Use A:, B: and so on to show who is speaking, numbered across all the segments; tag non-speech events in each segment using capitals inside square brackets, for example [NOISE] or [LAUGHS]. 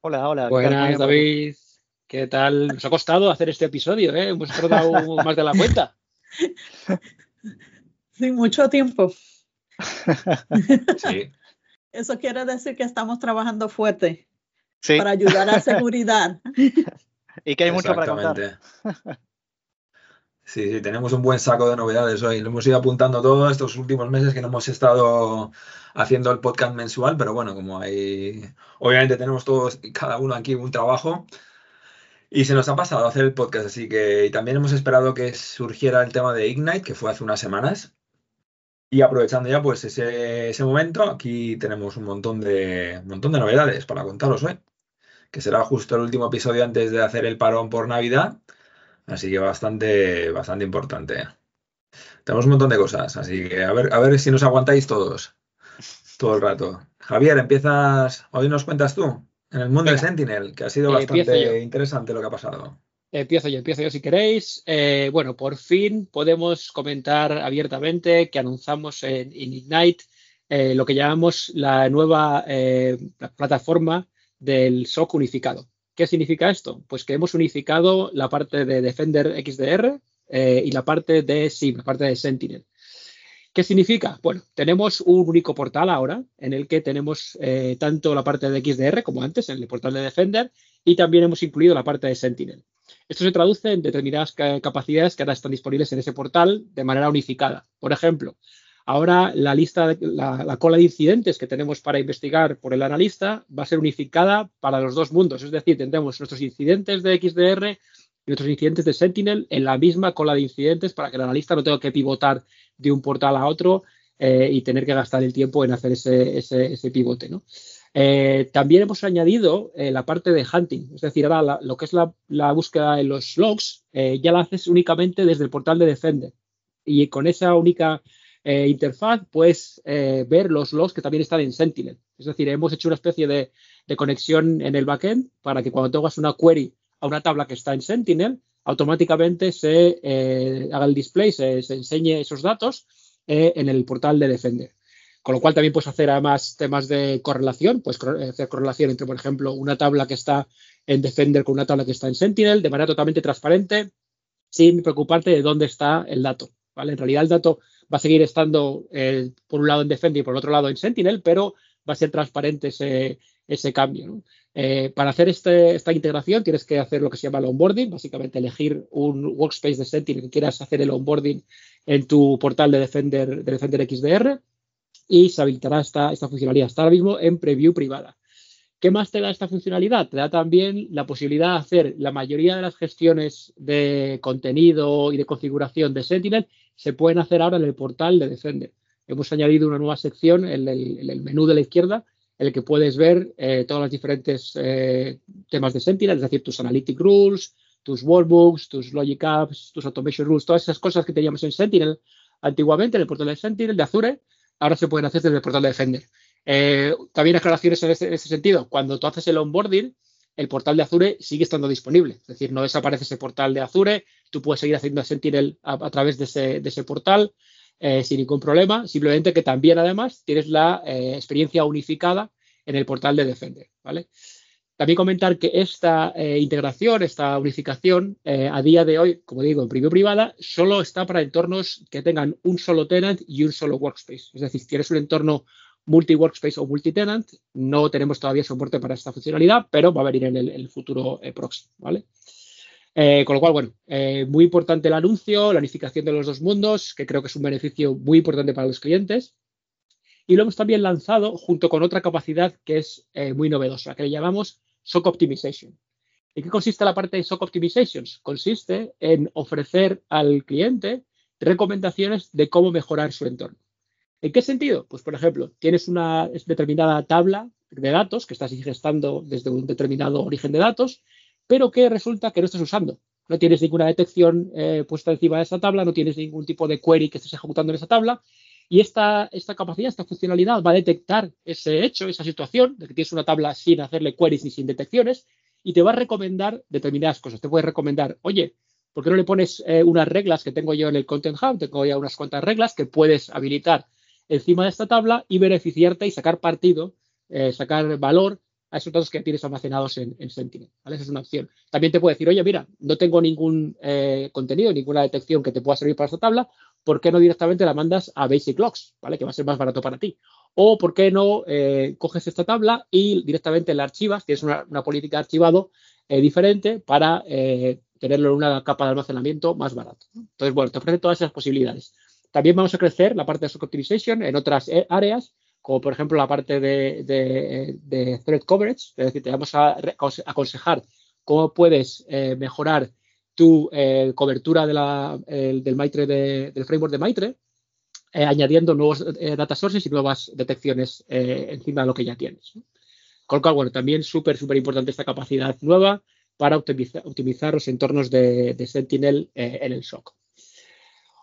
A: Hola, hola.
B: Buenas, David. ¿Qué tal? Nos ha costado hacer este episodio, ¿eh? Hemos tardado [LAUGHS] más de la cuenta.
C: Sí, mucho tiempo.
D: Sí.
C: Eso quiere decir que estamos trabajando fuerte
A: Sí,
C: para ayudar a [LAUGHS] seguridad.
A: y que hay mucho para contar.
D: Sí, sí, tenemos un buen saco de novedades hoy. Lo hemos ido apuntando todos estos últimos meses que no hemos estado haciendo el podcast mensual, pero bueno, como hay, obviamente tenemos todos, y cada uno aquí un trabajo y se nos ha pasado hacer el podcast, así que y también hemos esperado que surgiera el tema de Ignite, que fue hace unas semanas. Y aprovechando ya pues ese, ese momento, aquí tenemos un montón de, un montón de novedades para contaros hoy, que será justo el último episodio antes de hacer el parón por Navidad. Así que bastante, bastante importante. Tenemos un montón de cosas, así que a ver, a ver si nos aguantáis todos, todo el rato. Javier, empiezas, hoy nos cuentas tú, en el mundo de. Sentinel, que ha sido
B: Eh,
D: bastante interesante lo que ha pasado.
B: Empiezo yo, empiezo yo si queréis. Eh, bueno, por fin podemos comentar abiertamente que anunciamos en, en Ignite eh, lo que llamamos la nueva eh, pla- plataforma del SOC unificado. ¿Qué significa esto? Pues que hemos unificado la parte de Defender XDR eh, y la parte de SIM, la parte de Sentinel. ¿Qué significa? Bueno, tenemos un único portal ahora en el que tenemos eh, tanto la parte de XDR como antes, en el portal de Defender, y también hemos incluido la parte de Sentinel. Esto se traduce en determinadas ca- capacidades que ahora están disponibles en ese portal de manera unificada. Por ejemplo, ahora la lista, la, la cola de incidentes que tenemos para investigar por el analista va a ser unificada para los dos mundos. Es decir, tendremos nuestros incidentes de XDR y nuestros incidentes de Sentinel en la misma cola de incidentes para que el analista no tenga que pivotar de un portal a otro eh, y tener que gastar el tiempo en hacer ese, ese- pivote. Eh, también hemos añadido eh, la parte de hunting, es decir, ahora lo que es la, la búsqueda en los logs ya la haces únicamente desde el portal de Defender. Y con esa única eh, interfaz puedes eh, ver los logs que también están en Sentinel. Es decir, hemos hecho una especie de, conexión en el backend para que cuando tengas una query a una tabla que está en Sentinel, automáticamente se eh, haga el display, se, se enseñe esos datos en el portal de Defender. Con lo cual también puedes hacer además temas de correlación, pues hacer correlación entre, por ejemplo, una tabla que está en Defender con una tabla que está en Sentinel de manera totalmente transparente, sin preocuparte de dónde está el dato. ¿vale? En realidad el dato va a seguir estando eh, por un lado en Defender y por otro lado en Sentinel, pero va a ser transparente ese, ese cambio. Eh, para hacer este, esta integración tienes que hacer lo que se llama el onboarding, básicamente elegir un workspace de Sentinel que quieras hacer el onboarding en tu portal de Defender, de Defender XDR y se habilitará esta, esta funcionalidad. Está ahora mismo en preview privada. ¿Qué más te da esta funcionalidad? Te da también la posibilidad de hacer la mayoría de las gestiones de contenido y de configuración de Sentinel se pueden hacer ahora en el portal de Defender. Hemos añadido una nueva sección en el, en el menú de la izquierda en el que puedes ver eh, todos los diferentes eh, temas de Sentinel, es decir, tus analytic rules, tus workbooks, tus logic apps, tus automation rules, todas esas cosas que teníamos en Sentinel antiguamente en el portal de Sentinel de Azure, ahora se pueden hacer desde el portal de Defender. Eh, también aclaraciones en ese, sentido. Cuando tú haces el onboarding, el portal de Azure sigue estando disponible. Es decir, no desaparece ese portal de Azure. Tú puedes seguir haciendo Sentinel a, a través de ese, portal eh, sin ningún problema. Simplemente que también, además, tienes la eh, experiencia unificada en el portal de Defender. ¿vale? También comentar que esta eh, integración, esta unificación, a día de hoy, como digo, en preview privada, solo está para entornos que tengan un solo tenant y un solo workspace. Es decir, si tienes un entorno multi-workspace o multi-tenant, no tenemos todavía soporte para esta funcionalidad, pero va a venir en el, futuro eh, próximo. ¿vale? Eh, con lo cual, bueno, eh, muy importante el anuncio, la unificación de los dos mundos, que creo que es un beneficio muy importante para los clientes. Y lo hemos también lanzado junto con otra capacidad que es muy novedosa, que le llamamos SOC Optimization. ¿En qué consiste la parte de SOC Optimizations? Consiste en ofrecer al cliente recomendaciones de cómo mejorar su entorno. ¿En qué sentido? Pues, por ejemplo, tienes una determinada tabla de datos que estás ingestando desde un determinado origen de datos, pero que resulta que no estás usando. No tienes ninguna detección eh, puesta encima de esa tabla, no tienes ningún tipo de query que estés ejecutando en esa tabla. Y esta, esta capacidad, esta funcionalidad va a detectar ese hecho, esa situación, de que tienes una tabla sin hacerle queries ni sin detecciones, y te va a recomendar determinadas cosas. Te puede recomendar, oye, ¿por qué no le pones eh, unas reglas que tengo yo en el Content Hub? Tengo ya unas cuantas reglas que puedes habilitar encima de esta tabla y beneficiarte y sacar partido, eh, sacar valor a esos datos que tienes almacenados en, Sentinel. Esa es una opción. También te puede decir, oye, mira, no tengo ningún eh, contenido, ninguna detección que te pueda servir para esta tabla, ¿por qué no directamente la mandas a Basic Logs? ¿vale? Que va a ser más barato para ti. O ¿por qué no eh, coges esta tabla y directamente la archivas? Tienes una, política de archivado diferente para tenerlo en una capa de almacenamiento más barato. Entonces, bueno, te ofrece todas esas posibilidades. También vamos a crecer la parte de Stock Optimization en otras eh, áreas, como por ejemplo la parte de, thread coverage, es decir, te vamos a aconsejar cómo puedes eh, mejorar tu eh, cobertura del framework de Maitre, añadiendo nuevos data sources y nuevas detecciones encima de lo que ya tienes. Con lo cual, bueno, también súper, súper importante esta capacidad nueva para optimizar, los entornos de, Sentinel en el SOC.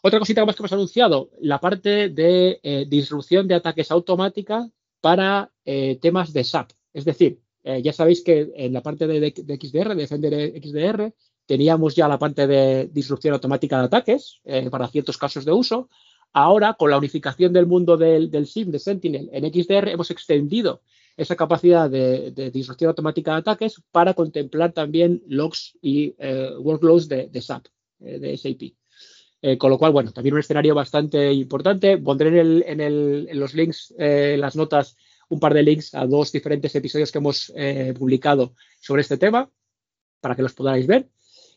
B: Otra cosita más que hemos anunciado, la parte de eh, disrupción de ataques automática para eh, temas de SAP. Es decir, eh, ya sabéis que en la parte de, XDR, de Defender XDR, teníamos ya la parte de disrupción automática de ataques para ciertos casos de uso. Ahora, con la unificación del mundo del, del SIM, de Sentinel, en XDR, hemos extendido esa capacidad de, disrupción automática de ataques para contemplar también logs y workloads de, de SAP, de SAP. Eh, con lo cual, bueno, también un escenario bastante importante. Pondré en, los links, eh, las notas, un par de links a dos diferentes episodios que hemos eh, publicado sobre este tema para que los podáis ver.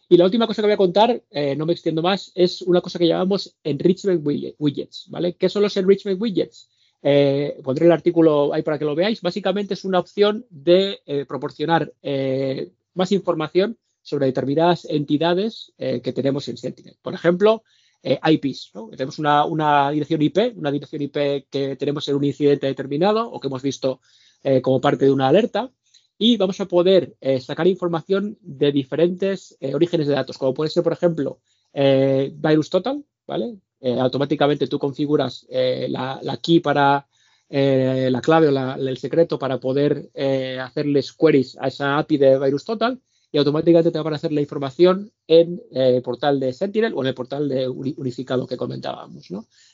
B: Y la última cosa que voy a contar, no me extiendo más, es una cosa que llamamos enrichment widgets, ¿vale? ¿Qué son los enrichment widgets? pondré el artículo ahí para que lo veáis. Básicamente es una opción de proporcionar más información sobre determinadas entidades que tenemos en Sentinel. Por ejemplo, eh, IPs. Tenemos una, dirección IP, una dirección IP que tenemos en un incidente determinado o que hemos visto eh, como parte de una alerta y vamos a poder eh, sacar información de diferentes orígenes de datos, como puede ser, por ejemplo, Virus Total, ¿vale? automáticamente tú configuras la, key para la clave o el secreto para poder hacerles queries a esa API de Virus Total y automáticamente te va a aparecer la información en eh, el portal de Sentinel o en el portal de unificado que comentábamos.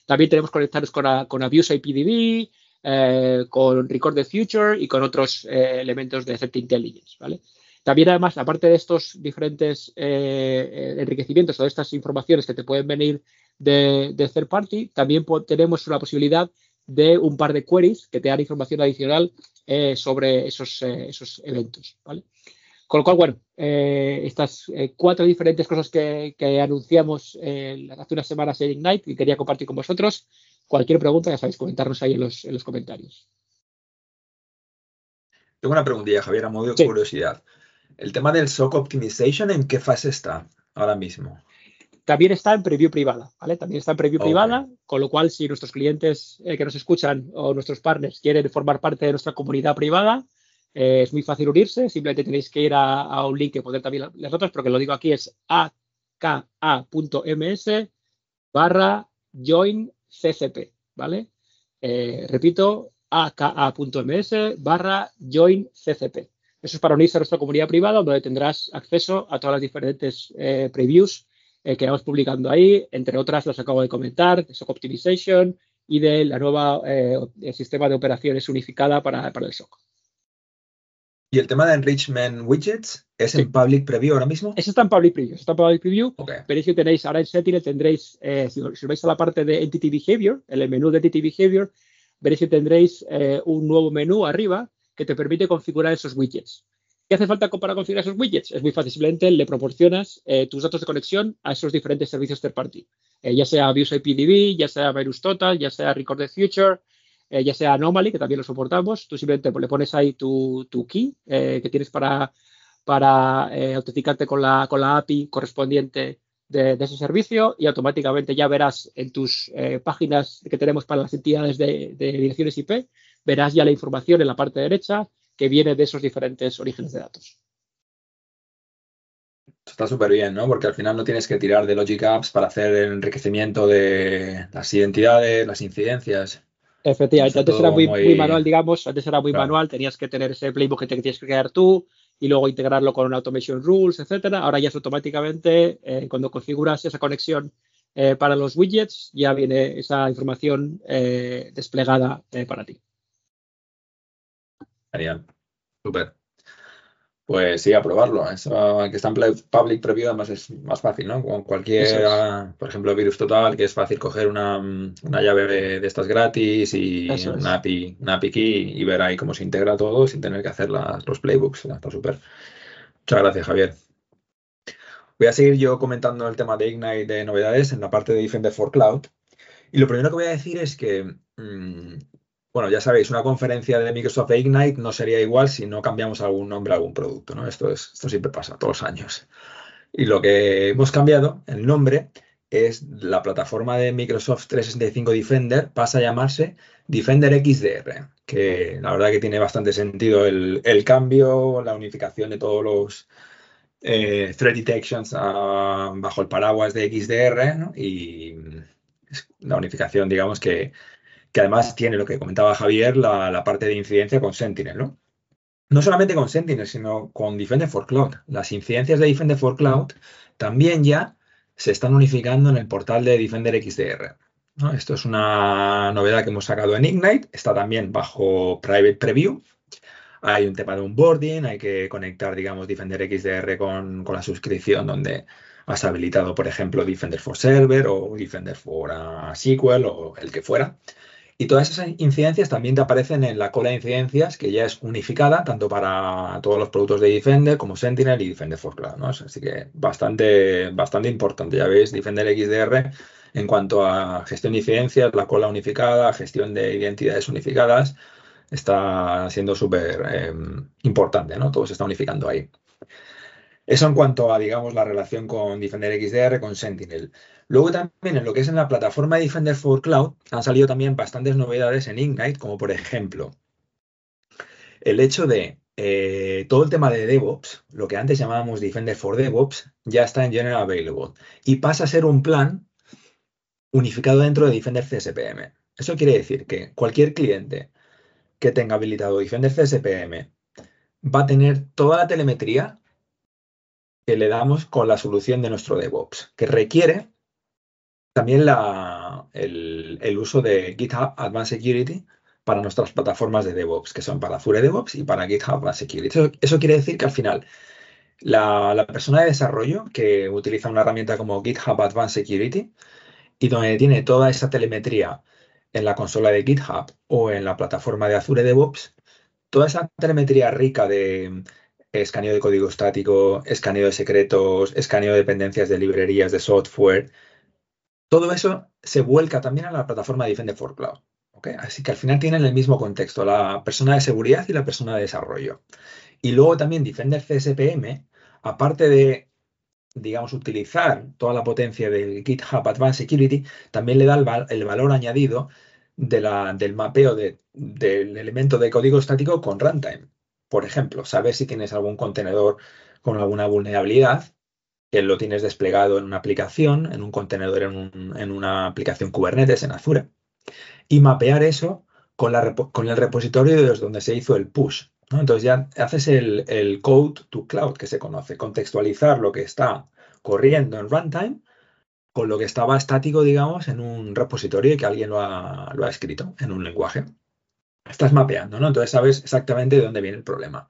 B: También tenemos conectarnos con, con Abuse IPDB, eh, con Record the Future y con otros eh, elementos de Threat Intelligence. ¿vale? También, además, aparte de estos diferentes enriquecimientos o de estas informaciones que te pueden venir de, de third party, también tenemos una posibilidad de un par de queries que te dan información adicional sobre esos, esos eventos. ¿vale? Con lo cual, bueno, eh, estas eh, cuatro diferentes cosas que, anunciamos eh, hace unas semanas en Ignite y quería compartir con vosotros. Cualquier pregunta, ya sabéis, comentarnos ahí en los, comentarios.
D: Tengo una preguntilla, Javier, a modo de curiosidad. El tema del SOC Optimization, ¿en qué fase está ahora mismo?
B: También está en preview privada, ¿vale? También está en preview privada, con lo cual si nuestros clientes que nos escuchan o nuestros partners quieren formar parte de nuestra comunidad privada, eh, es muy fácil unirse, simplemente tenéis que ir a, un link que poner también las notas, porque lo digo aquí es aka.ms barra join ccp, ¿vale? Eh, repito, aka.ms barra join ccp. Eso es para unirse a nuestra comunidad privada, donde tendrás acceso a todas las diferentes eh, previews que vamos publicando ahí, entre otras las acabo de comentar, de SOC Optimization y de la nueva sistema de operaciones unificada para, para el SOC.
D: ¿Y el tema de enrichment widgets es en public preview ahora mismo?
B: Eso está en public preview. está en public preview. Veréis que tenéis ahora en Sentinel tendréis, eh, si, vais a la parte de Entity Behavior, en el menú de Entity Behavior, veréis que tendréis eh, un nuevo menú arriba que te permite configurar esos widgets. ¿Qué hace falta para configurar esos widgets? Es muy fácil, simplemente le proporcionas eh, tus datos de conexión a esos diferentes servicios third party, ya sea Abuse IPDB, ya sea Virus Total, ya sea Record the Future, eh, ya sea Anomaly, que también lo soportamos, tú simplemente le pones ahí tu, key eh, que tienes para, para eh, autenticarte con la, con la API correspondiente de, ese servicio y automáticamente ya verás en tus páginas que tenemos para las entidades de, direcciones IP, verás ya la información en la parte derecha que viene de esos diferentes orígenes de datos.
D: Está súper bien, ¿no? Porque al final no tienes que tirar de Logic Apps para hacer el enriquecimiento de las identidades, las incidencias.
B: Efectivamente, antes era muy, manual, digamos, antes era muy manual, tenías que tener ese playbook que, te, tienes que crear tú y luego integrarlo con un automation rules, etcétera. Ahora ya es automáticamente, eh, cuando configuras esa conexión eh, para los widgets, ya viene esa información eh, desplegada para ti.
D: Genial, súper. Pues sí, a probarlo. Eso que está en public preview además es más fácil, ¿no? Con cualquier, por ejemplo, Virus Total, que es fácil coger una, llave de, estas gratis y una API, una API key y ver ahí cómo se integra todo sin tener que hacer los playbooks. Está súper. Muchas gracias, Javier. Voy a seguir yo comentando el tema de Ignite de novedades en la parte de Defender for Cloud. Y lo primero que voy a decir es que mm, bueno, ya sabéis, una conferencia de Microsoft Ignite no sería igual si no cambiamos algún nombre a algún producto, ¿no? Esto, es, esto siempre pasa, todos los años. Y lo que hemos cambiado, el nombre, es la plataforma de Microsoft 365 Defender pasa a llamarse Defender XDR, que la verdad que tiene bastante sentido el, cambio, la unificación de todos los eh, threat detections bajo el paraguas de XDR y la unificación, digamos, que que además tiene lo que comentaba Javier, la, parte de incidencia con Sentinel, ¿no? No solamente con Sentinel, sino con Defender for Cloud. Las incidencias de Defender for Cloud también ya se están unificando en el portal de Defender XDR. Esto es una novedad que hemos sacado en Ignite, está también bajo Private Preview. Hay un tema de onboarding, hay que conectar, digamos, Defender XDR con, con la suscripción donde has habilitado, por ejemplo, Defender for Server o Defender for SQL o el que fuera. Y todas esas incidencias también te aparecen en la cola de incidencias, que ya es unificada tanto para todos los productos de Defender como Sentinel y Defender for Cloud. ¿no? Así que bastante, bastante importante. Ya veis, Defender XDR en cuanto a gestión de incidencias, la cola unificada, gestión de identidades unificadas, está siendo súper em, importante. ¿no? Todo se está unificando ahí. Eso en cuanto a, digamos, la relación con Defender XDR, con Sentinel. Luego también en lo que es en la plataforma de Defender for Cloud han salido también bastantes novedades en Ignite, como por ejemplo el hecho de eh, todo el tema de DevOps, lo que antes llamábamos Defender for DevOps, ya está en General Available y pasa a ser un plan unificado dentro de Defender CSPM. Eso quiere decir que cualquier cliente que tenga habilitado Defender CSPM va a tener toda la telemetría que le damos con la solución de nuestro DevOps, que requiere también el, uso de GitHub Advanced Security para nuestras plataformas de DevOps, que son para Azure DevOps y para GitHub Advanced Security. Eso, quiere decir que al final la, persona de desarrollo que utiliza una herramienta como GitHub Advanced Security y donde tiene toda esa telemetría en la consola de GitHub o en la plataforma de Azure DevOps, toda esa telemetría rica de escaneo de código estático, escaneo de secretos, escaneo de dependencias de librerías de software, todo eso se vuelca también a la plataforma de Defender for Cloud. Así que al final tienen el mismo contexto, la persona de seguridad y la persona de desarrollo. Y luego también Defender CSPM, aparte de, digamos, utilizar toda la potencia del GitHub Advanced Security, también le da el, valor añadido del mapeo del elemento de código estático con runtime. Por ejemplo, saber si tienes algún contenedor con alguna vulnerabilidad que lo tienes desplegado en una aplicación, en un contenedor, en, una aplicación Kubernetes, en Azure, y mapear eso con, la, con el repositorio desde donde se hizo el push. Entonces ya haces el, code to cloud que se conoce, contextualizar lo que está corriendo en runtime con lo que estaba estático, digamos, en un repositorio y que alguien lo ha, lo ha escrito en un lenguaje. Estás mapeando, ¿no? Entonces sabes exactamente de dónde viene el problema.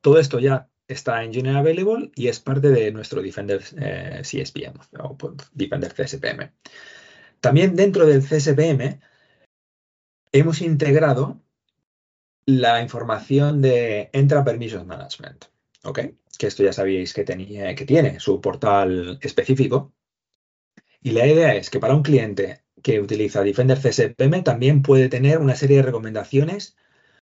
D: Todo esto ya está en General Available y es parte de nuestro Defender eh, CSPM o Defender CSPM. También dentro del CSPM hemos integrado la información de Entra Permissions Management, ¿ok? Que esto ya sabíais que, tenía, que tiene su portal específico. Y la idea es que para un cliente que utiliza Defender CSPM también puede tener una serie de recomendaciones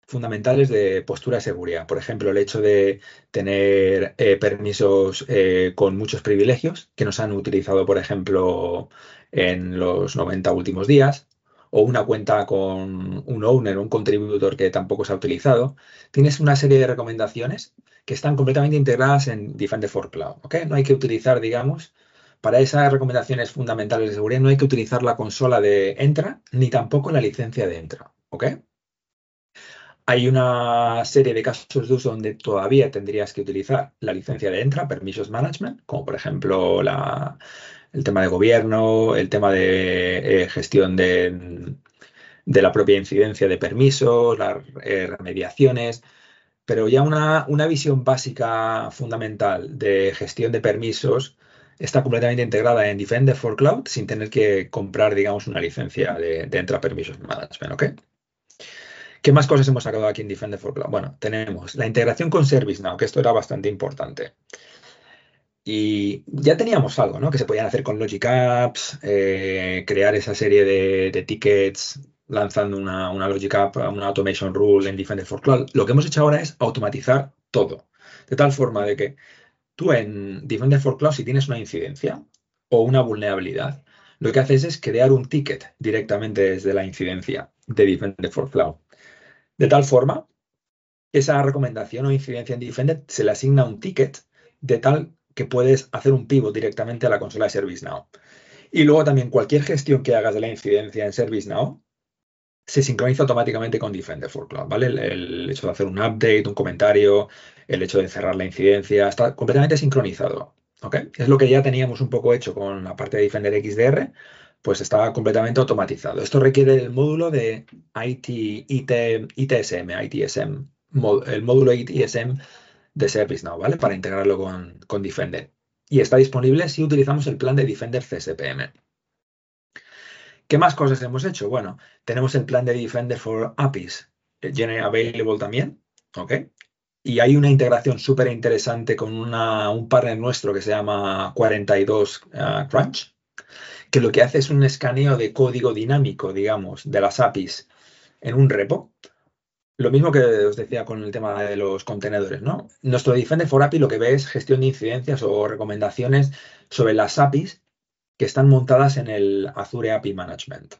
D: fundamentales de postura de seguridad. Por ejemplo, el hecho de tener eh, permisos eh, con muchos privilegios que nos han utilizado, por ejemplo, en los 90 últimos días, o una cuenta con un owner, un contributor que tampoco se ha utilizado, tienes una serie de recomendaciones que están completamente integradas en Defender for Cloud. No hay que utilizar, digamos, para esas recomendaciones fundamentales de seguridad, no hay que utilizar la consola de Entra ni tampoco la licencia de Entra. ¿ok? Hay una serie de casos de uso donde todavía tendrías que utilizar la licencia de Entra, Permissions Management, como por ejemplo el tema de gobierno, el tema de eh, gestión de, la propia incidencia de permisos, las eh, remediaciones, pero ya una, visión básica fundamental de gestión de permisos está completamente integrada en Defender for Cloud sin tener que comprar, digamos, una licencia de, Entra Permissions Management, ¿ok? ¿Qué más cosas hemos sacado aquí en Defender for Cloud? Bueno, tenemos la integración con ServiceNow, que esto era bastante importante. Y ya teníamos algo, ¿no? Que se podían hacer con Logic Apps, eh, crear esa serie de, tickets lanzando una, una, Logic App, una Automation Rule en Defender for Cloud. Lo que hemos hecho ahora es automatizar todo. De tal forma de que tú en Defender for Cloud, si tienes una incidencia o una vulnerabilidad, lo que haces es crear un ticket directamente desde la incidencia de Defender for Cloud. De tal forma, esa recomendación o incidencia en Defender se le asigna un ticket de tal que puedes hacer un pivot directamente a la consola de ServiceNow. Y luego también cualquier gestión que hagas de la incidencia en ServiceNow se sincroniza automáticamente con Defender for Cloud, ¿vale? El, hecho de hacer un update, un comentario, el hecho de cerrar la incidencia, está completamente sincronizado, ¿ok? Es lo que ya teníamos un poco hecho con la parte de Defender XDR, pues está completamente automatizado. Esto requiere el módulo de IT, IT, ITSM, ITSM, el módulo ITSM de ServiceNow, ¿vale? Para integrarlo con, con Defender. Y está disponible si utilizamos el plan de Defender CSPM. ¿Qué más cosas hemos hecho? Bueno, tenemos el plan de Defender for APIs, General Available también, ¿ok? Y hay una integración súper interesante con un partner nuestro que se llama 42 uh, Crunch, que lo que hace es un escaneo de código dinámico, digamos, de las APIs en un repo. Lo mismo que os decía con el tema de los contenedores, ¿no? Nuestro Defender for API lo que ve es gestión de incidencias o recomendaciones sobre las APIs que están montadas en el Azure API Management.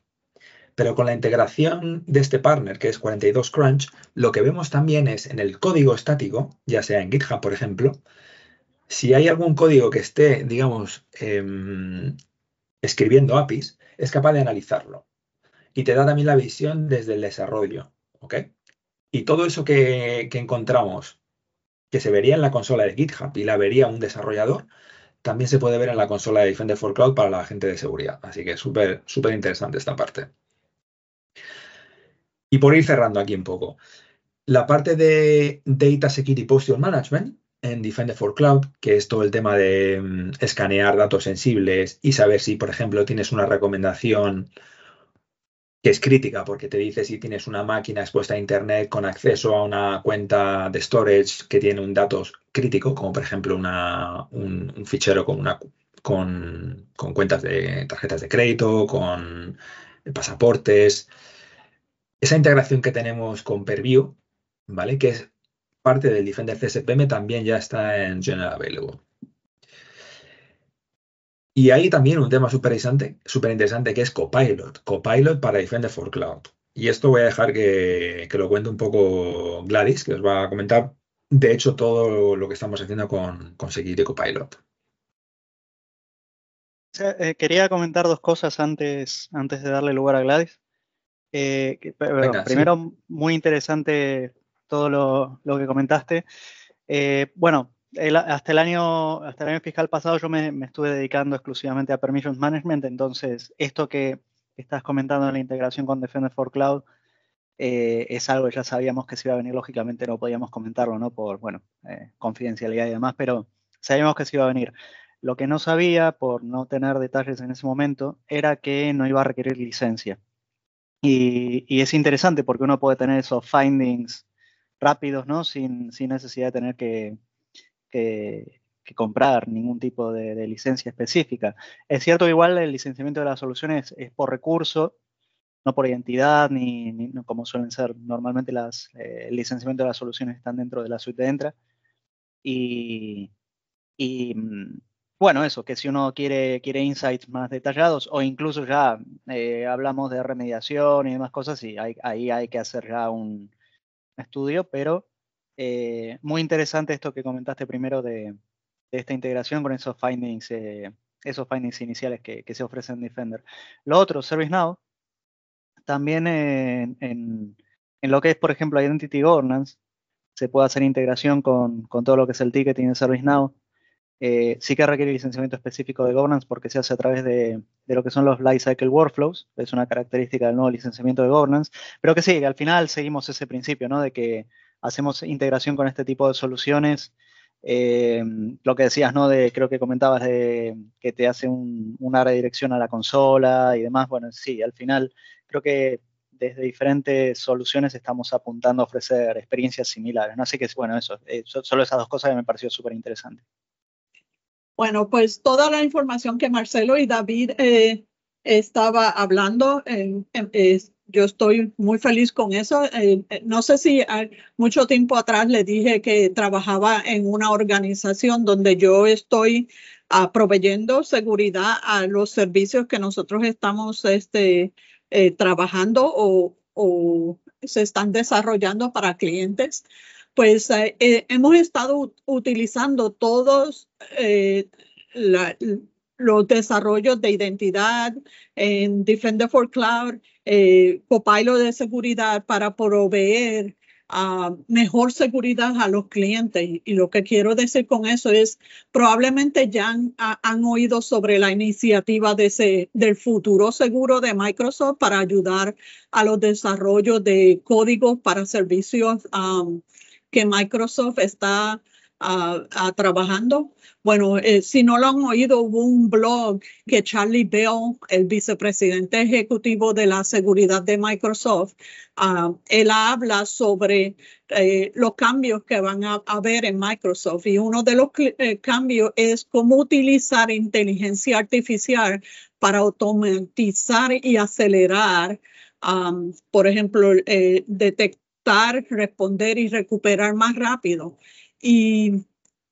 D: Pero con la integración de este partner, que es 42 Crunch, lo que vemos también es en el código estático, ya sea en GitHub, por ejemplo, si hay algún código que esté, digamos, em, escribiendo APIs, es capaz de analizarlo. Y te da también la visión desde el desarrollo. ¿ok? Y todo eso que, encontramos, que se vería en la consola de GitHub y la vería un desarrollador, también se puede ver en la consola de Defender for Cloud para la gente de seguridad. Así que súper, súper interesante esta parte. Y por ir cerrando aquí un poco, la parte de Data Security Posture Management en Defender for Cloud, que es todo el tema de mm, escanear datos sensibles y saber si, por ejemplo, tienes una recomendación que es crítica porque te dice si tienes una máquina expuesta a Internet con acceso a una cuenta de storage que tiene un dato crítico, como por ejemplo un, fichero con, una, con, con cuentas de tarjetas de crédito, con pasaportes. Esa integración que tenemos con Perview, ¿vale? Que es parte del Defender CSPM también ya está en General Available. Y hay también un tema súper interesante, que es Copilot. Copilot para Defender for Cloud. Y esto voy a dejar que, lo cuente un poco Gladys, que os va a comentar, de hecho, todo lo que estamos haciendo con, con Security Copilot.
A: Eh, quería comentar dos cosas antes, antes de darle lugar a Gladys. Eh, primero, muy interesante todo lo, que comentaste. Eh, bueno, hasta, el año, hasta el año fiscal pasado yo me, estuve dedicando exclusivamente a Permissions Management, entonces esto que estás comentando en la integración con Defender for Cloud eh, es algo que ya sabíamos que se iba a venir, lógicamente no podíamos comentarlo, ¿no? Por, bueno, eh, confidencialidad y demás, pero sabíamos que se iba a venir. Lo que no sabía, por no tener detalles en ese momento, era que no iba a requerir licencia. Y, y es interesante porque uno puede tener esos findings rápidos, ¿no? Sin, necesidad de tener que, comprar ningún tipo de, licencia específica. Es cierto que igual el licenciamiento de las soluciones es por recurso, no por identidad, ni, como suelen ser normalmente las, eh, el licenciamiento de las soluciones están dentro de la suite de Entra. Y, y, bueno, eso, que si uno quiere, quiere insights más detallados o incluso ya eh, hablamos de remediación y demás cosas, y ahí hay que hacer ya un estudio, pero eh, muy interesante esto que comentaste primero de, esta integración con esos findings, eh, esos findings iniciales que, se ofrecen en Defender. Lo otro, ServiceNow, también en, en, lo que es, por ejemplo, Identity Governance, se puede hacer integración con, con todo lo que es el ticketing de ServiceNow eh, sí que requiere licenciamiento específico de governance porque se hace a través de, lo que son los Lifecycle Workflows, es una característica del nuevo licenciamiento de governance, pero que sí, que al final seguimos ese principio, ¿no? De que hacemos integración con este tipo de soluciones. Eh, lo que decías, ¿no? De, creo que comentabas de que te hace un, una redirección a la consola y demás. Bueno, sí, al final creo que desde diferentes soluciones estamos apuntando a ofrecer experiencias similares. ¿no? Así que, bueno, eso, eh, solo esas dos cosas que me pareció súper interesante.
C: Bueno, pues toda la información que Marcelo y David eh, estaba hablando, yo estoy muy feliz con eso. Eh, eh, no sé si mucho tiempo atrás le dije que trabajaba en una organización donde yo estoy ah, proveyendo seguridad a los servicios que nosotros estamos este, trabajando o, o se están desarrollando para clientes pues eh, eh, hemos estado utilizando todos eh, los desarrollos de identidad en Defender for Cloud, Copilot de seguridad para proveer ah, mejor seguridad a los clientes. Y lo que quiero decir con eso es, probablemente ya han, oído sobre la iniciativa de del futuro seguro de Microsoft para ayudar a los desarrollos de códigos para servicios. Que Microsoft está ah, ah, trabajando. Bueno, eh, si no lo han oído, hubo un blog que Charlie Bell, el vicepresidente ejecutivo de la seguridad de Microsoft, ah, él habla sobre eh, los cambios que van a haber en Microsoft. Y uno de los eh, cambios es cómo utilizar inteligencia artificial para automatizar y acelerar, por ejemplo, detectar responder y recuperar más rápido. Y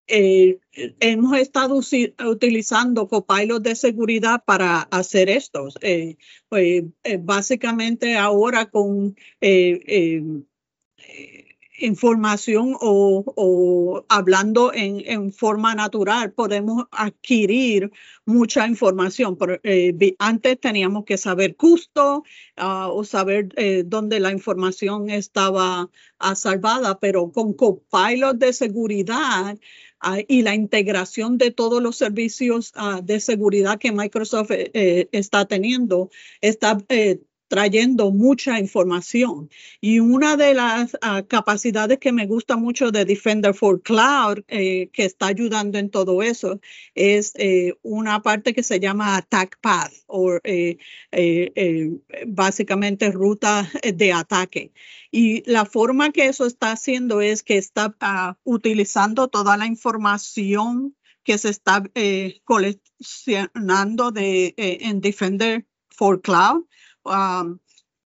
C: eh, hemos estado utilizando copilots de seguridad para hacer esto. Eh, pues, eh, básicamente ahora con información o, hablando en, forma natural, podemos adquirir mucha información. Eh, antes teníamos que saber justo ah, o saber eh, dónde la información estaba ah, salvada, pero con Copilot de seguridad ah, y la integración de todos los servicios de seguridad que Microsoft eh, está teniendo, está trayendo mucha información. Y una de las ah, capacidades que me gusta mucho de Defender for Cloud, eh, que está ayudando en todo eso, es eh, una parte que se llama Attack Path, o eh, básicamente ruta de ataque. Y la forma que eso está haciendo es que está ah, utilizando toda la información que se está coleccionando de, en Defender for Cloud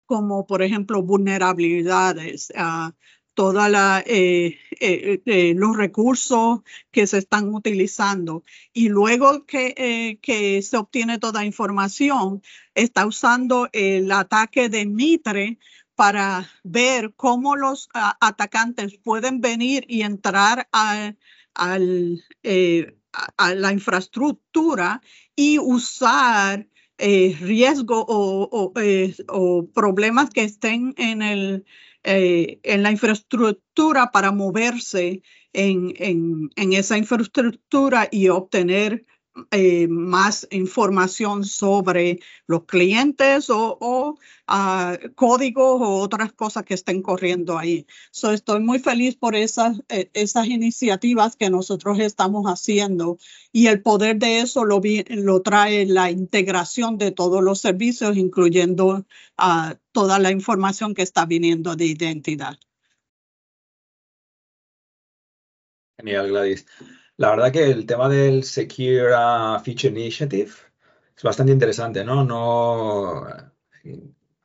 C: Como por ejemplo vulnerabilidades, uh, todos eh, eh, eh, los recursos que se están utilizando. Y luego que, se obtiene toda información, está usando el ataque de Mitre para ver cómo los atacantes pueden venir y entrar a la infraestructura y usar eh, riesgo eh, o, problemas que estén en, el, eh, en la infraestructura para moverse en, en, esa infraestructura y obtener eh, más información sobre los clientes o, ah, códigos o otras cosas que estén corriendo ahí. So, estoy muy feliz por esas, eh, esas iniciativas que nosotros estamos haciendo y el poder de eso lo, lo trae la integración de todos los servicios, incluyendo ah, toda la información que está viniendo de identidad.
D: Genial, Gladys. La verdad que el tema del Secure Feature Initiative es bastante interesante, ¿no? No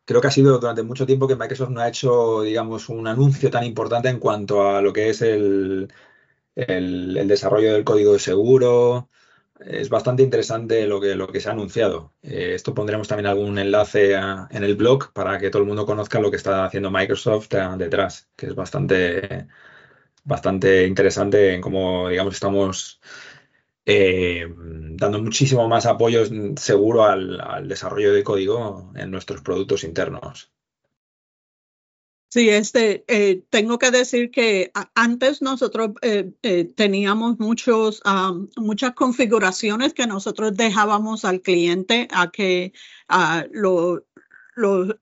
D: creo que ha sido durante mucho tiempo que Microsoft no ha hecho, digamos, un anuncio tan importante en cuanto a lo que es el, el, desarrollo del código de seguro, es bastante interesante lo que, lo que se ha anunciado. Eh, esto pondremos también algún enlace en el blog para que todo el mundo conozca lo que está haciendo Microsoft eh, detrás, que es bastante, bastante interesante en cómo, digamos, estamos eh, dando muchísimo más apoyo seguro al desarrollo de código en nuestros productos internos.
C: Sí, este, eh, tengo que decir que antes nosotros eh, teníamos muchos, muchas configuraciones que nosotros dejábamos al cliente a que lo, lo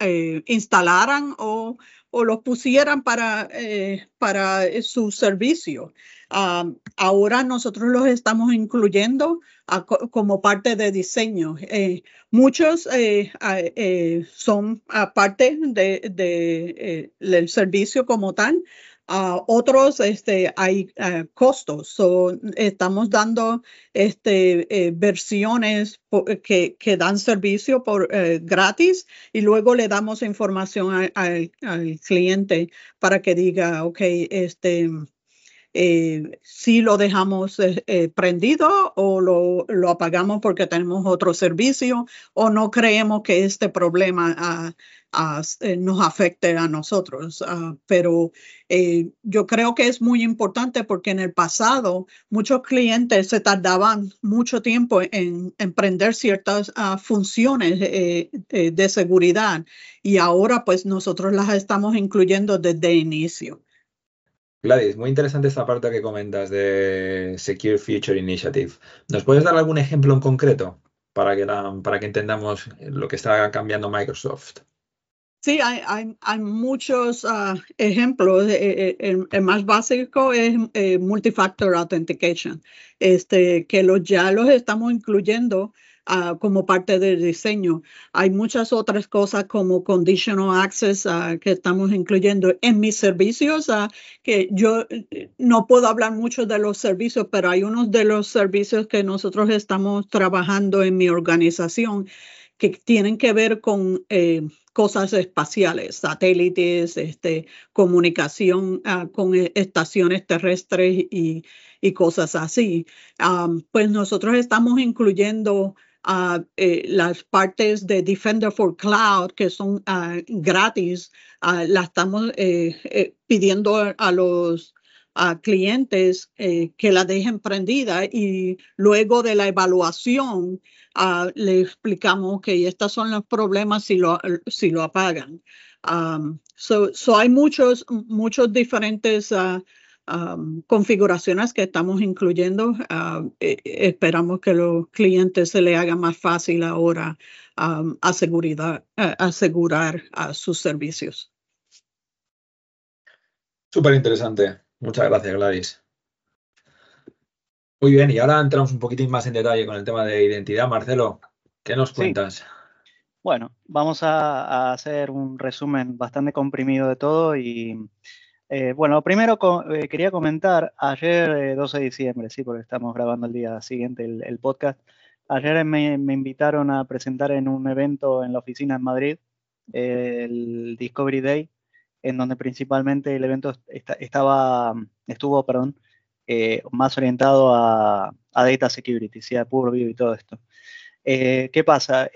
C: instalaran o, o, lo pusieran para, para su servicio ahora nosotros los estamos incluyendo como parte de diseño. Eh, muchos eh, eh, son parte de, del servicio como tal. Otros este, hay costos. estamos dando este, versiones que, que, dan servicio por gratis y luego le damos información al cliente para que diga, ok, este, eh, si lo dejamos eh, eh, prendido o lo, apagamos porque tenemos otro servicio o no creemos que este problema ah, ah, nos afecte a nosotros. Ah, pero yo creo que es muy importante porque en el pasado muchos clientes se tardaban mucho tiempo en, en prender ciertas funciones de seguridad y ahora pues nosotros las estamos incluyendo desde inicio.
D: Gladys, muy interesante esta parte que comentas de Secure Future Initiative. ¿Nos puedes dar algún ejemplo en concreto para que, para que entendamos lo que está cambiando Microsoft?
C: Sí, hay, muchos ah, ejemplos. Eh, eh, el, más básico es eh, Multifactor Authentication, este, que los, ya los estamos incluyendo Ah, como parte del diseño. Hay muchas otras cosas como conditional access ah, que estamos incluyendo en mis servicios, uh, que yo eh, no puedo hablar mucho de los servicios, pero hay unos de los servicios que nosotros estamos trabajando en mi organización que tienen que ver con eh, cosas espaciales, satélites, este, comunicación con e, estaciones terrestres y, y cosas así. pues nosotros estamos incluyendo eh, las partes de Defender for Cloud que son uh, gratis, uh, las estamos eh, eh, pidiendo a los clientes que la dejen prendida y luego de la evaluación le explicamos que estos son los problemas si lo, si lo apagan. So, hay muchos, muchos diferentes configuraciones que estamos incluyendo. E, esperamos que los clientes se le haga más fácil ahora asegurar, asegurar sus servicios.
D: Súper interesante. Muchas gracias, Gladys. Muy bien, y ahora entramos un poquitín más en detalle con el tema de identidad. Marcelo, ¿qué nos cuentas?
A: Bueno, vamos a, hacer un resumen bastante comprimido de todo y eh, bueno, primero eh, quería comentar, ayer 12 eh, de diciembre, sí, porque estamos grabando el día siguiente el, podcast, ayer me, invitaron a presentar en un evento en la oficina en Madrid, el Discovery Day, en donde principalmente el evento estaba, estuvo, perdón, más orientado a, Data Security, sí, a Purview y todo esto. ¿Qué pasa?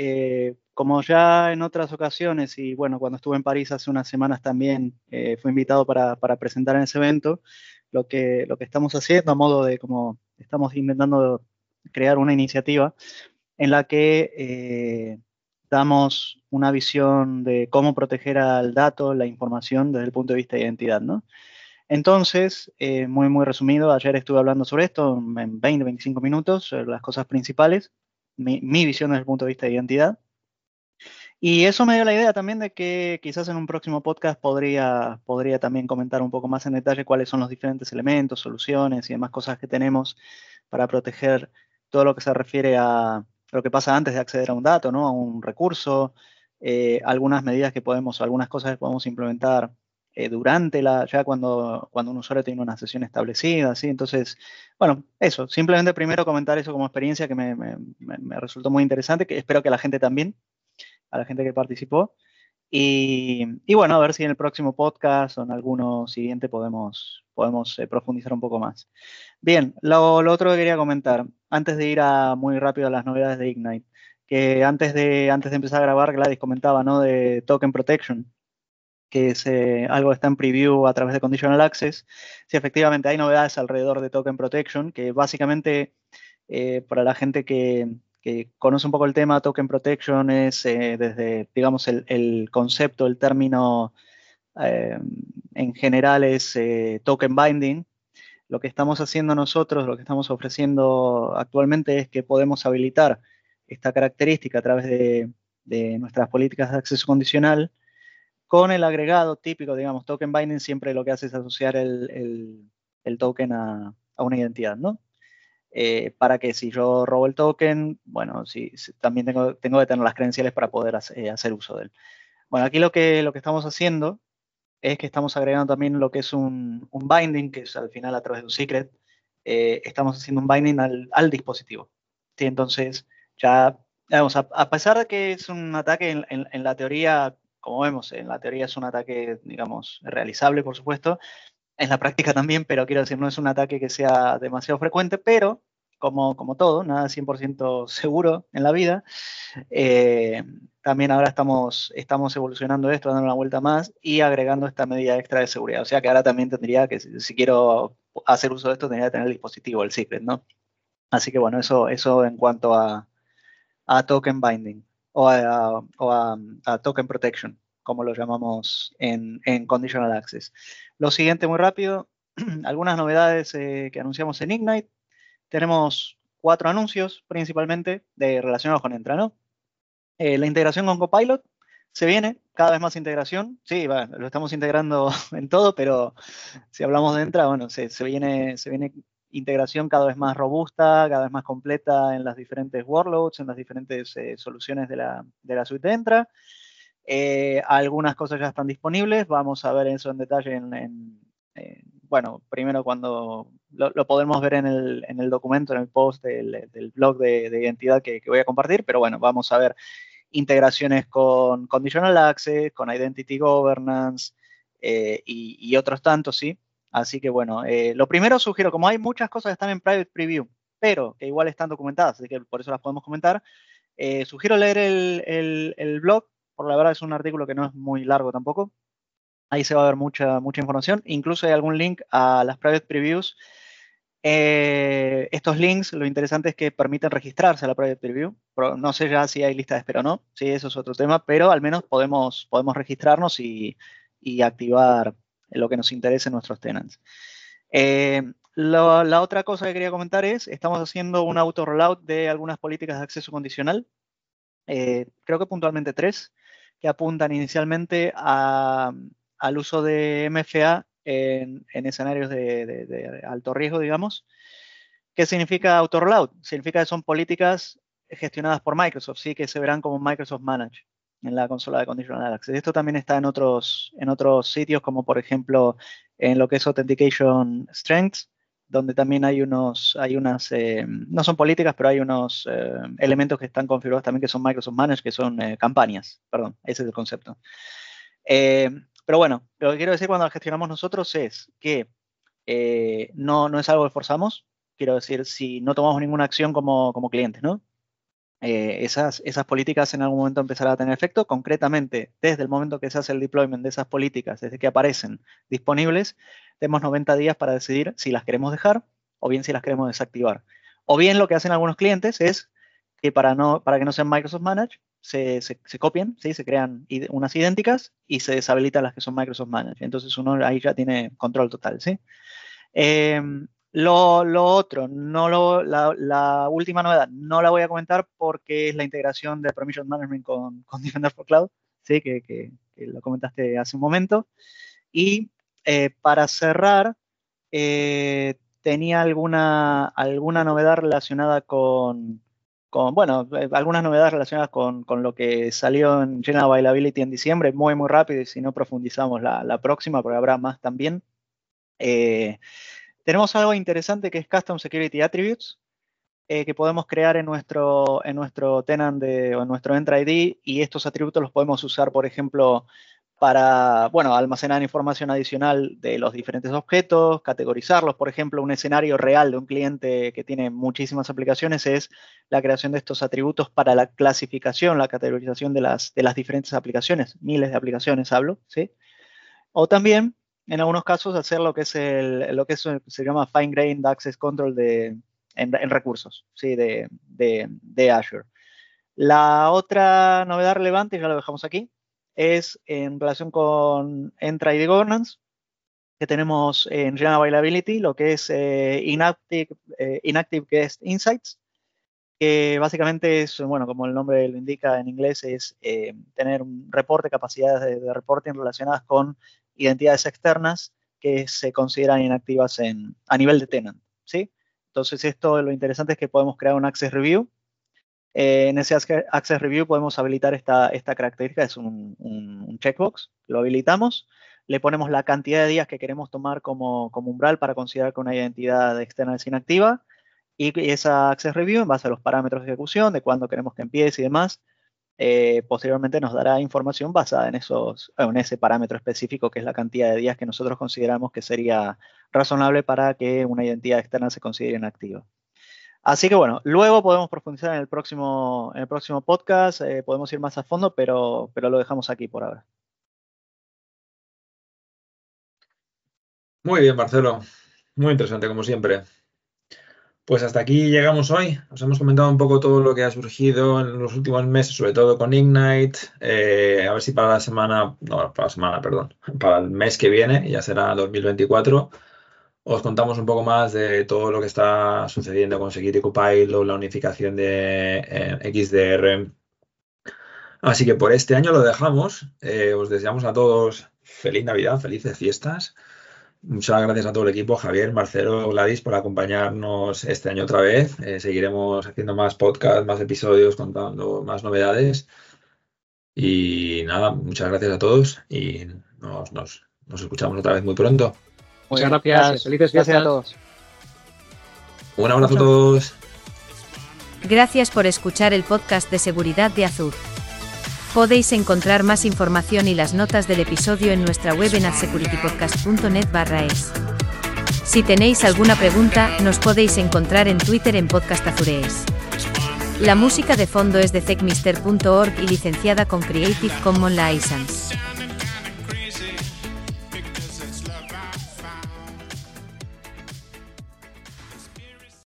A: Como ya en otras ocasiones, y bueno, cuando estuve en París hace unas semanas también eh, fui invitado para, para, presentar en ese evento, lo que, lo que estamos haciendo a modo de como estamos intentando crear una iniciativa en la que eh, damos una visión de cómo proteger al dato, la información desde el punto de vista de identidad, ¿no? Entonces, eh, muy, muy resumido, ayer estuve hablando sobre esto en 20, 25 minutos, las cosas principales, mi, mi visión desde el punto de vista de identidad. Y eso me dio la idea también de que quizás en un próximo podcast podría, podría también comentar un poco más en detalle cuáles son los diferentes elementos, soluciones y demás cosas que tenemos para proteger todo lo que se refiere a lo que pasa antes de acceder a un dato, ¿no? a un recurso, eh, algunas medidas que podemos, algunas cosas que podemos implementar eh, durante la, ya cuando, cuando un usuario tiene una sesión establecida, ¿sí? Entonces, bueno, eso, simplemente primero comentar eso como experiencia que me, me, me resultó muy interesante, que espero que la gente también, a la gente que participó. Y, bueno, a ver si en el próximo podcast o en alguno siguiente podemos, podemos eh, profundizar un poco más. Bien, lo, otro que quería comentar. antes de ir a muy rápido a las novedades de Ignite, que antes de, antes de empezar a grabar, Gladys comentaba, ¿no? De Token Protection, que es eh, algo que está en preview a través de Conditional Access. Sí, efectivamente, hay novedades alrededor de Token Protection, que básicamente, eh, para la gente que, conoce un poco el tema, Token Protection es eh, desde, digamos, el, el, concepto, el término en general es Token Binding, lo que estamos haciendo nosotros, lo que estamos ofreciendo actualmente es que podemos habilitar esta característica a través de, nuestras políticas de acceso condicional con el agregado típico, digamos, token binding siempre lo que hace es asociar el, token a, una identidad, ¿no? Eh, para que si yo robo el token, bueno, si, también tengo, tengo, que tener las credenciales para poder hacer, hacer uso de él. Bueno, aquí lo que, lo que estamos haciendo es que estamos agregando también lo que es un, binding, que es al final a través de un secret, eh, estamos haciendo un binding al, dispositivo. ¿sí? Entonces, ya, vamos, a, pesar de que es un ataque en, la teoría, como vemos, en la teoría es un ataque, digamos, realizable, por supuesto, en la práctica también, pero quiero decir, no es un ataque que sea demasiado frecuente, pero como, como todo, nada 100% seguro en la vida. Eh, también ahora estamos, estamos evolucionando esto, dando una vuelta más y agregando esta medida extra de seguridad. O sea que ahora también tendría que, si, quiero hacer uso de esto, tendría que tener el dispositivo, el secret, ¿no? Así que bueno, eso, eso en cuanto a, token binding o a, token protection, como lo llamamos en, en conditional access. Lo siguiente muy rápido, [CLEARS THROAT] algunas novedades eh, que anunciamos en Ignite. Tenemos cuatro anuncios principalmente de relacionados con Entra, ¿no? Eh, la integración con Copilot se viene, cada vez más integración. Sí, lo estamos integrando [LAUGHS] en todo, pero si hablamos de Entra, bueno, se, viene, se viene integración cada vez más robusta, cada vez más completa en las diferentes workloads, en las diferentes eh, soluciones de la, de la suite de Entra. Eh, algunas cosas ya están disponibles, vamos a ver eso en detalle en, bueno, primero cuando lo, podemos ver en el, en el, documento, en el post del, blog de, de identidad que, voy a compartir, pero bueno, vamos a ver integraciones con Conditional Access, con Identity Governance eh, y, otros tantos, ¿sí? Así que bueno, eh, lo primero sugiero, como hay muchas cosas que están en Private Preview, pero que igual están documentadas, así que por eso las podemos comentar, eh, sugiero leer el, blog, por la verdad es un artículo que no es muy largo tampoco, ahí se va a ver mucha, mucha información, incluso hay algún link a las Private Previews. Eh, estos links, lo interesante es que permiten registrarse a la Private Preview. No sé ya si hay lista de espera o no, sí, eso es otro tema, pero al menos podemos, podemos registrarnos y, activar lo que nos interese en nuestros tenants. Eh, la otra cosa que quería comentar es, estamos haciendo un auto rollout de algunas políticas de acceso condicional, eh, creo que puntualmente tres, que apuntan inicialmente al uso de MFA en, escenarios de, alto riesgo, digamos. ¿Qué significa auto rollout? Significa que son políticas gestionadas por Microsoft, sí, que se verán como Microsoft Manage en la consola de Conditional Access. Esto también está en otros, en otros sitios, como por ejemplo en lo que es Authentication Strengths, donde también hay unos, hay unas, eh, no son políticas, pero hay unos eh, elementos que están configurados también que son Microsoft Manage, que son eh, campañas, perdón, ese es el concepto. Pero bueno, lo que quiero decir cuando la gestionamos nosotros es que no, no es algo que forzamos. Quiero decir, si no tomamos ninguna acción como, como clientes, ¿no? Eh, esas, esas políticas en algún momento empezarán a tener efecto. Concretamente, desde el momento que se hace el deployment de esas políticas, desde que aparecen disponibles, tenemos 90 días para decidir si las queremos dejar o bien si las queremos desactivar. O bien lo que hacen algunos clientes es que para, no, para que no sean Microsoft Manage, se, se, copian, ¿sí? se crean unas idénticas y se deshabilitan las que son Microsoft Managed. Entonces uno ahí ya tiene control total. ¿sí? Em, lo, lo, otro, no lo, la, última novedad, no la voy a comentar porque es la integración de Permission Management con, [LAUGHS] con Defender for Cloud, ¿sí? que, que, lo comentaste hace un momento. Y eh, para cerrar, eh, tenía alguna, alguna novedad relacionada con, con, bueno, eh, algunas novedades relacionadas con, lo que salió en General Availability en diciembre, muy, muy rápido, y si no profundizamos la, próxima, porque habrá más también. Tenemos algo interesante que es Custom Security Attributes, eh, que podemos crear en nuestro, en nuestro tenant de, o en nuestro Entra ID, y estos atributos los podemos usar, por ejemplo, para, bueno, almacenar información adicional de los diferentes objetos, categorizarlos. Por ejemplo, un escenario real de un cliente que tiene muchísimas aplicaciones es la creación de estos atributos para la clasificación, la categorización de las, de las diferentes aplicaciones, miles de aplicaciones hablo, ¿sí? O también, en algunos casos, hacer lo que es el, lo que se llama Fine Grained Access Control de, en, recursos, ¿sí? De, de, Azure. La otra novedad relevante, ya lo dejamos aquí, es en relación con Entra ID Governance, que tenemos en General Availability lo que es eh, inactive, eh, inactive, Guest Insights, que básicamente es, bueno, como el nombre lo indica en inglés, es eh, tener un reporte, capacidades de, reporting relacionadas con identidades externas que se consideran inactivas en, a nivel de tenant, ¿sí? Entonces esto lo interesante es que podemos crear un Access Review eh, en ese Access Review podemos habilitar esta, esta característica, es un, checkbox, lo habilitamos, le ponemos la cantidad de días que queremos tomar como, como umbral para considerar que una identidad externa es inactiva y esa Access Review, en base a los parámetros de ejecución, de cuándo queremos que empiece y demás, eh, posteriormente nos dará información basada en, esos, en ese parámetro específico que es la cantidad de días que nosotros consideramos que sería razonable para que una identidad externa se considere inactiva. Así que bueno, luego podemos profundizar en el próximo, en el próximo podcast, eh, podemos ir más a fondo, pero, pero lo dejamos aquí por ahora.
D: Muy bien, Marcelo. Muy interesante, como siempre. Pues hasta aquí llegamos hoy. Os hemos comentado un poco todo lo que ha surgido en los últimos meses, sobre todo con Ignite. Eh, a ver si para la semana, no, para la semana, perdón, para el mes que viene, ya será 2024 os contamos un poco más de todo lo que está sucediendo con Security Copilot, la unificación de eh, XDR. Así que por este año lo dejamos. Eh, os deseamos a todos feliz Navidad, felices fiestas. Muchas gracias a todo el equipo, Javier, Marcelo, Gladys, por acompañarnos este año otra vez. Eh, seguiremos haciendo más podcasts, más episodios, contando más novedades. Y nada, muchas gracias a todos y nos escuchamos otra vez muy pronto.
B: Muchas gracias. Felices
A: gracias a todos.
D: Un abrazo a todos.
E: Gracias por escuchar el podcast de seguridad de Azur. Podéis encontrar más información y las notas del episodio en nuestra web en adsecuritypodcast.net es. Si tenéis alguna pregunta, nos podéis encontrar en Twitter en Podcast Azurees. La música de fondo es de techmister.org y licenciada con Creative Commons License.